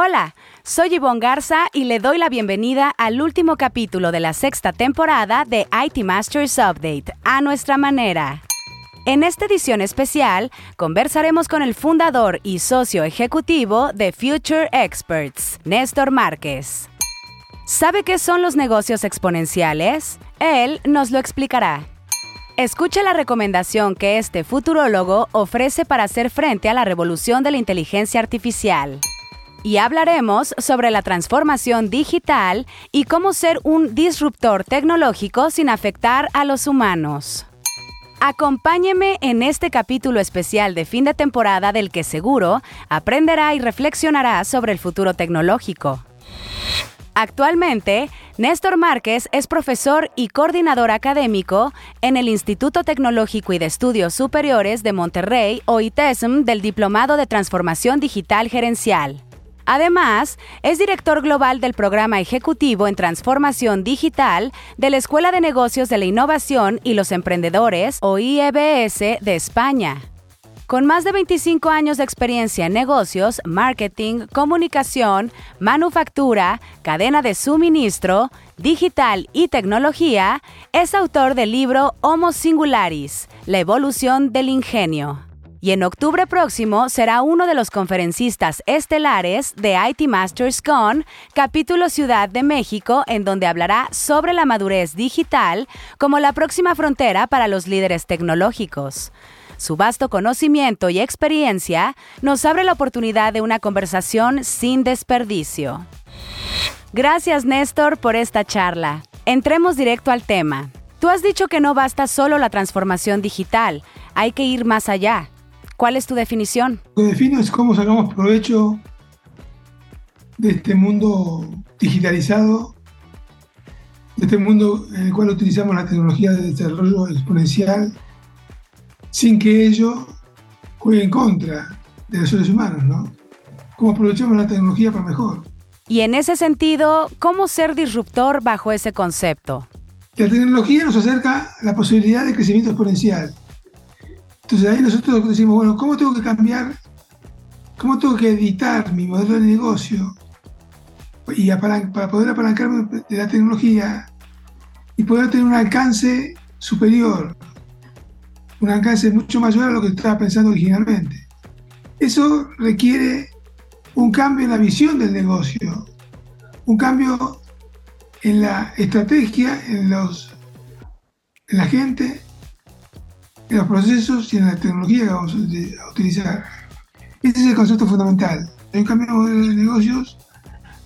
Hola, soy Yvonne Garza y le doy la bienvenida al último capítulo de la sexta temporada de IT Masters Update, a nuestra manera. En esta edición especial, conversaremos con el fundador y socio ejecutivo de Future Experts, Néstor Márquez. ¿Sabe qué son los negocios exponenciales? Él nos lo explicará. Escuche la recomendación que este futurólogo ofrece para hacer frente a la revolución de la inteligencia artificial y hablaremos sobre la transformación digital y cómo ser un disruptor tecnológico sin afectar a los humanos. Acompáñeme en este capítulo especial de fin de temporada del que seguro aprenderá y reflexionará sobre el futuro tecnológico. Actualmente, Néstor Márquez es profesor y coordinador académico en el Instituto Tecnológico y de Estudios Superiores de Monterrey o ITESM del Diplomado de Transformación Digital Gerencial. Además, es director global del programa ejecutivo en transformación digital de la Escuela de Negocios de la Innovación y los Emprendedores, o IEBS, de España. Con más de 25 años de experiencia en negocios, marketing, comunicación, manufactura, cadena de suministro, digital y tecnología, es autor del libro Homo Singularis, la evolución del ingenio y en octubre próximo será uno de los conferencistas estelares de IT Masters Con, capítulo Ciudad de México, en donde hablará sobre la madurez digital como la próxima frontera para los líderes tecnológicos. Su vasto conocimiento y experiencia nos abre la oportunidad de una conversación sin desperdicio. Gracias Néstor por esta charla. Entremos directo al tema. Tú has dicho que no basta solo la transformación digital, hay que ir más allá. ¿Cuál es tu definición? Lo que defino es cómo sacamos provecho de este mundo digitalizado, de este mundo en el cual utilizamos la tecnología de desarrollo exponencial, sin que ello juegue en contra de los seres humanos, ¿no? Cómo aprovechamos la tecnología para mejor. Y en ese sentido, ¿cómo ser disruptor bajo ese concepto? La tecnología nos acerca a la posibilidad de crecimiento exponencial entonces ahí nosotros decimos, bueno, ¿cómo tengo que cambiar? ¿Cómo tengo que editar mi modelo de negocio? Y para, poder apalancarme de la tecnología y poder tener un alcance superior, un alcance mucho mayor a lo que estaba pensando originalmente. Eso requiere un cambio en la visión del negocio, un cambio en la estrategia, en, los, en la gente en los procesos y en la tecnología que vamos a utilizar. Este es el concepto fundamental. Hay un cambio de modelo de negocios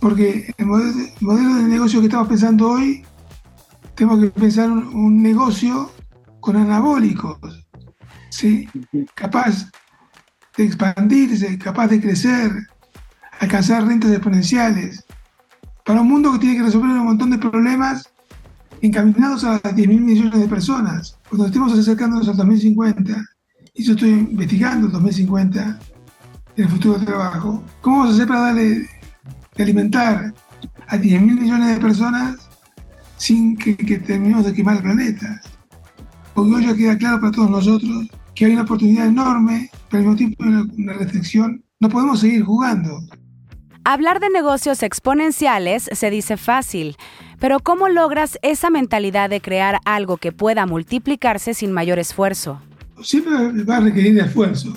porque el modelo de negocio que estamos pensando hoy, tenemos que pensar un, negocio con anabólicos, ¿sí? capaz de expandirse, capaz de crecer, alcanzar rentas exponenciales, para un mundo que tiene que resolver un montón de problemas encaminados a las 10 mil millones de personas. Cuando estemos acercándonos al 2050, y yo estoy investigando el 2050 en el futuro de trabajo, ¿cómo vamos a hacer para darle alimentar a 10 mil millones de personas sin que, terminemos de quemar el planeta? Porque hoy ya queda claro para todos nosotros que hay una oportunidad enorme, pero al mismo tiempo una, una restricción. No podemos seguir jugando. Hablar de negocios exponenciales se dice fácil, pero ¿cómo logras esa mentalidad de crear algo que pueda multiplicarse sin mayor esfuerzo? Siempre va a requerir de esfuerzo.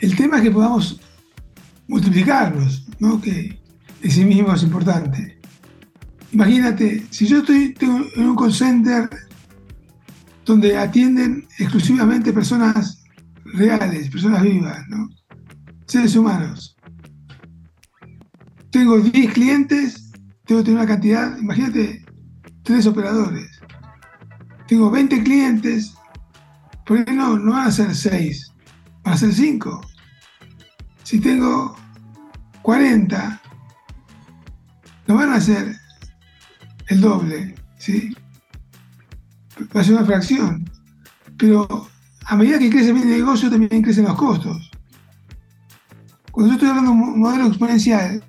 El tema es que podamos multiplicarlos, ¿no? que en sí mismo es importante. Imagínate, si yo estoy en un call center donde atienden exclusivamente personas reales, personas vivas, seres humanos. Tengo 10 clientes tengo que tener una cantidad, imagínate, tres operadores. Tengo 20 clientes, ¿por qué no? No van a ser 6, van a ser 5. Si tengo 40, no van a ser el doble, ¿sí? Va a ser una fracción. Pero a medida que crece mi negocio, también crecen los costos. Cuando yo estoy hablando de un modelo exponencial,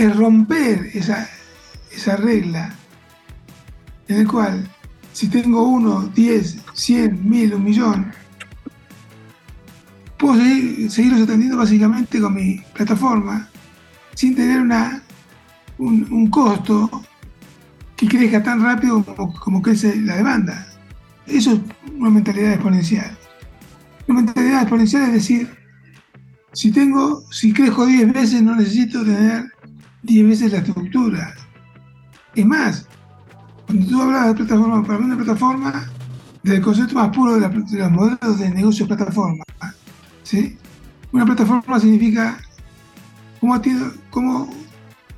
es romper esa, esa regla en el cual si tengo uno, diez, cien, mil, un millón, puedo seguir, seguirlos atendiendo básicamente con mi plataforma sin tener una, un, costo que crezca tan rápido como, como, crece la demanda. Eso es una mentalidad exponencial. Una mentalidad exponencial es decir, si tengo, si crezco 10 veces, no necesito tener 10 veces la estructura. Es más, cuando tú hablas de plataforma, para mí una plataforma, del concepto más puro de, los modelos de negocio plataforma, ¿sí? Una plataforma significa cómo, cómo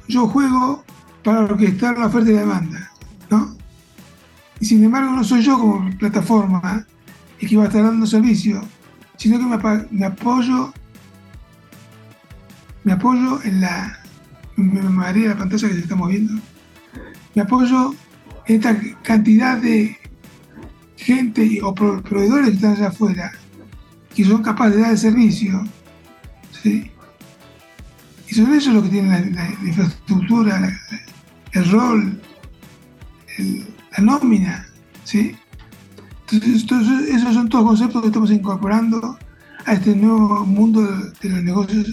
yo juego para orquestar la oferta y la demanda, ¿no? Y sin embargo no soy yo como plataforma el que va a estar dando servicio, sino que me, me apoyo me apoyo en la me maría la pantalla que se está moviendo me apoyo en esta cantidad de gente o proveedores que están allá afuera que son capaces de dar el servicio ¿sí? y son ellos los que tienen la, infraestructura el rol la nómina ¿sí? entonces esos son todos conceptos que estamos incorporando a este nuevo mundo de los negocios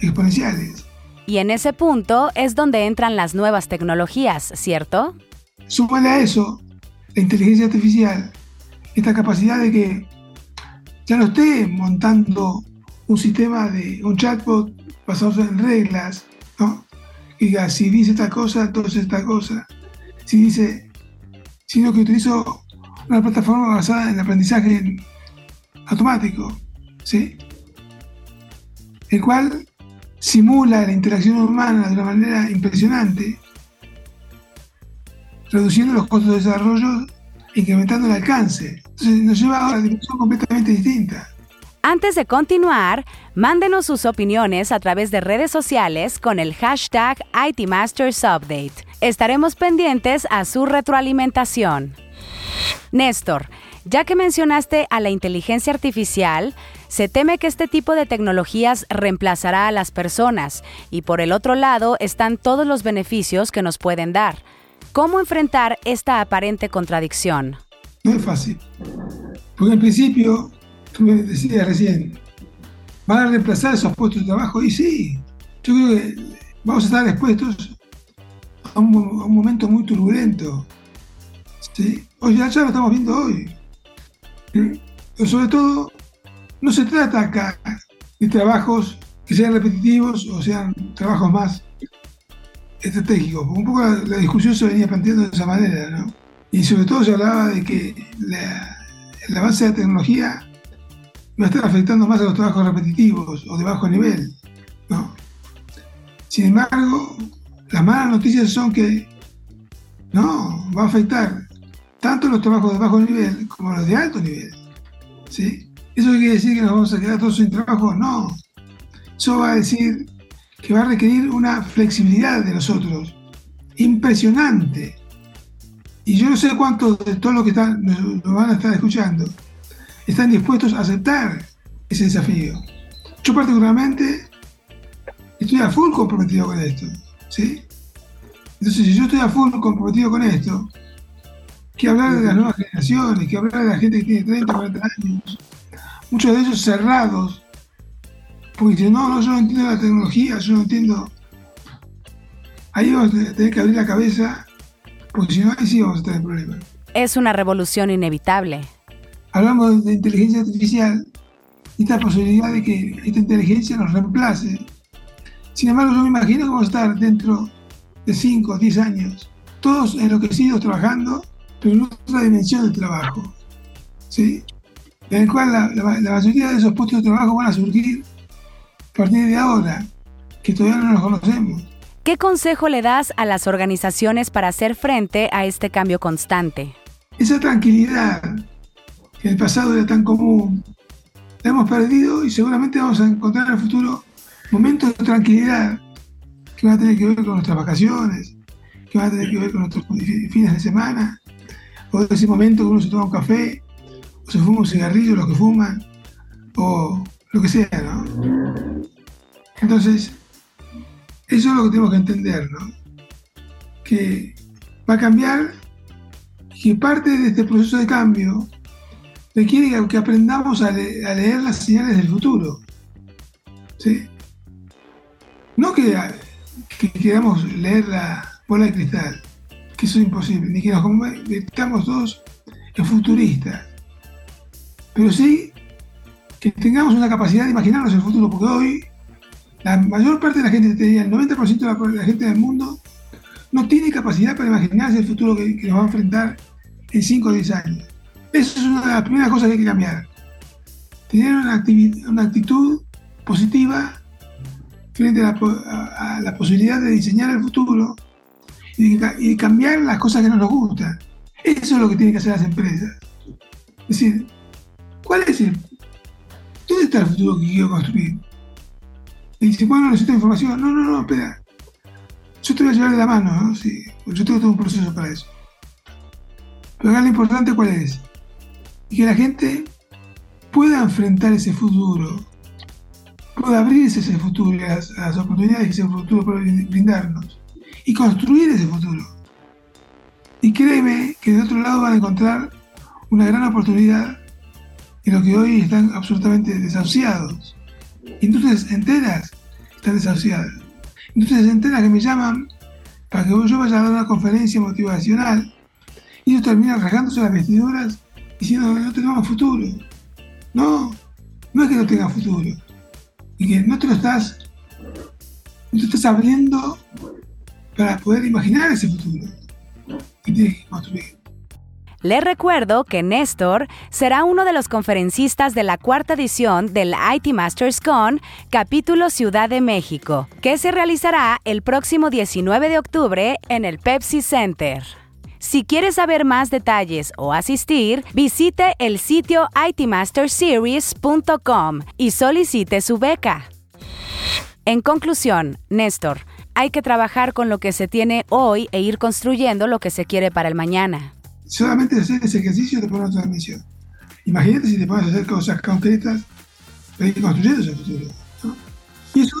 exponenciales. Y en ese punto es donde entran las nuevas tecnologías, ¿cierto? Súmale a eso la inteligencia artificial, esta capacidad de que ya no esté montando un sistema de un chatbot basado en reglas, ¿no? Y diga, si dice esta cosa, entonces esta cosa. Si dice, sino que utilizo una plataforma basada en aprendizaje automático, ¿sí? El cual simula la interacción humana de una manera impresionante, reduciendo los costos de desarrollo e incrementando el alcance. Entonces nos lleva a una dimensión completamente distinta. Antes de continuar, mándenos sus opiniones a través de redes sociales con el hashtag ITMastersUpdate. Estaremos pendientes a su retroalimentación. Néstor, ya que mencionaste a la inteligencia artificial, se teme que este tipo de tecnologías reemplazará a las personas y por el otro lado están todos los beneficios que nos pueden dar. ¿Cómo enfrentar esta aparente contradicción? No es fácil. Porque en principio, tú me decías recién, ¿van a reemplazar esos puestos de trabajo? Y sí, yo creo que vamos a estar expuestos a un, momento muy turbulento. ¿sí? Hoy ya, ya lo estamos viendo hoy. Pero sobre todo, no se trata acá de trabajos que sean repetitivos o sean trabajos más estratégicos. Un poco la, discusión se venía planteando de esa manera, ¿no? Y sobre todo se hablaba de que la, base de la tecnología va a estar afectando más a los trabajos repetitivos o de bajo nivel. Sin embargo, las malas noticias son que no, va a afectar tanto los trabajos de bajo nivel como los de alto nivel. ¿sí? ¿Eso quiere decir que nos vamos a quedar todos sin trabajo? No. Eso va a decir que va a requerir una flexibilidad de nosotros impresionante. Y yo no sé cuántos de todos los que están, nos, van a estar escuchando están dispuestos a aceptar ese desafío. Yo particularmente estoy a full comprometido con esto. ¿sí? Entonces, si yo estoy a full comprometido con esto, que hablar de las nuevas generaciones, que hablar de la gente que tiene 30, 40 años, muchos de ellos cerrados, porque dicen, no, no, yo no entiendo la tecnología, yo no entiendo. Ahí vamos a tener que abrir la cabeza, porque si no, ahí sí vamos a tener problemas. Es una revolución inevitable. Hablamos de inteligencia artificial y esta posibilidad de que esta inteligencia nos reemplace. Sin embargo, yo me imagino que vamos a estar dentro de 5 o 10 años, todos enloquecidos trabajando pero en otra dimensión del trabajo, ¿sí? En el cual la, mayoría de esos puestos de trabajo van a surgir a partir de ahora, que todavía no los conocemos. ¿Qué consejo le das a las organizaciones para hacer frente a este cambio constante? Esa tranquilidad que en el pasado era tan común, la hemos perdido y seguramente vamos a encontrar en el futuro momentos de tranquilidad que van a tener que ver con nuestras vacaciones, que van a tener que ver con nuestros fines de semana, o ese momento que uno se toma un café, se fuma un cigarrillo, los que fuman, o lo que sea, ¿no? Entonces, eso es lo que tenemos que entender, ¿no? Que va a cambiar y que parte de este proceso de cambio requiere que aprendamos a, leer las señales del futuro. ¿Sí? No que que queramos leer la bola de cristal, que eso es imposible, ni que nos convirtamos todos en futuristas, pero sí que tengamos una capacidad de imaginarnos el futuro, porque hoy la mayor parte de la gente, el 90% de la, gente del mundo, no tiene capacidad para imaginarse el futuro que, nos va a enfrentar en 5 o 10 años. Eso es una de las primeras cosas que hay que cambiar. Tener una, actitud positiva frente a la, posibilidad de diseñar el futuro y de, cambiar las cosas que no nos gustan. Eso es lo que tienen que hacer las empresas. Es decir, ¿cuál es el... ¿Dónde está el futuro que quiero construir? Y dice, bueno, necesito información. No, no, no, espera. Yo te voy a llevar de la mano, ¿no? Sí, yo tengo todo un proceso para eso. Pero acá lo importante cuál es. Que la gente pueda enfrentar ese futuro pueda abrirse ese futuro, las, las oportunidades que ese futuro puede brindarnos y construir ese futuro. Y créeme que de otro lado van a encontrar una gran oportunidad en lo que hoy están absolutamente desahuciados. Entonces enteras están desahuciadas. Entonces enteras que me llaman para que yo vaya a dar una conferencia motivacional y ellos terminan rasgándose las vestiduras diciendo que no tenemos futuro. No, no es que no tengan futuro y que no te lo estás, no te estás abriendo para poder imaginar ese futuro que tienes que construir. Les recuerdo que Néstor será uno de los conferencistas de la cuarta edición del IT Masters Con, capítulo Ciudad de México, que se realizará el próximo 19 de octubre en el Pepsi Center. Si quieres saber más detalles o asistir, visite el sitio itmasterseries.com y solicite su beca. En conclusión, Néstor, hay que trabajar con lo que se tiene hoy e ir construyendo lo que se quiere para el mañana. Solamente hacer ese ejercicio te pone otra misión. Imagínate si te pones a hacer cosas concretas para ir construyendo ese futuro. Y eso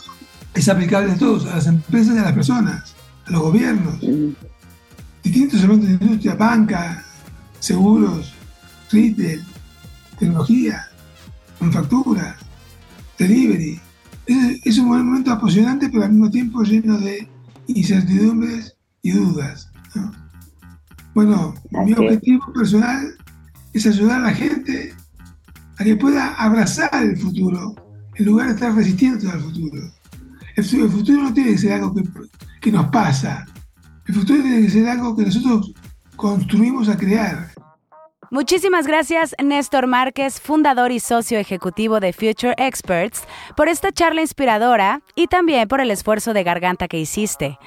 es aplicable a todos, a las empresas y a las personas, a los gobiernos distintos elementos de industria, banca, seguros, retail, tecnología, manufactura, delivery. Es, un momento apasionante, pero al mismo tiempo lleno de incertidumbres y dudas. Bueno, mi objetivo personal es ayudar a la gente a que pueda abrazar el futuro en lugar de estar resistiendo al futuro. El, futuro no tiene que ser algo que, que nos pasa, el futuro tiene que ser algo que nosotros construimos a crear. Muchísimas gracias, Néstor Márquez, fundador y socio ejecutivo de Future Experts, por esta charla inspiradora y también por el esfuerzo de garganta que hiciste.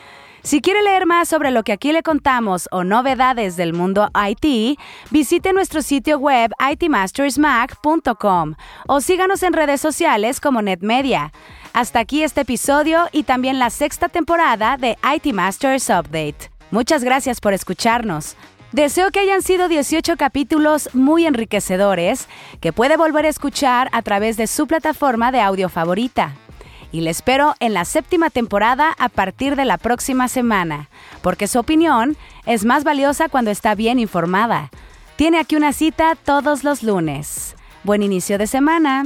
Si quiere leer más sobre lo que aquí le contamos o novedades del mundo IT, visite nuestro sitio web itmastersmac.com o síganos en redes sociales como NetMedia. Hasta aquí este episodio y también la sexta temporada de IT Masters Update. Muchas gracias por escucharnos. Deseo que hayan sido 18 capítulos muy enriquecedores que puede volver a escuchar a través de su plataforma de audio favorita. Y le espero en la séptima temporada a partir de la próxima semana, porque su opinión es más valiosa cuando está bien informada. Tiene aquí una cita todos los lunes. Buen inicio de semana.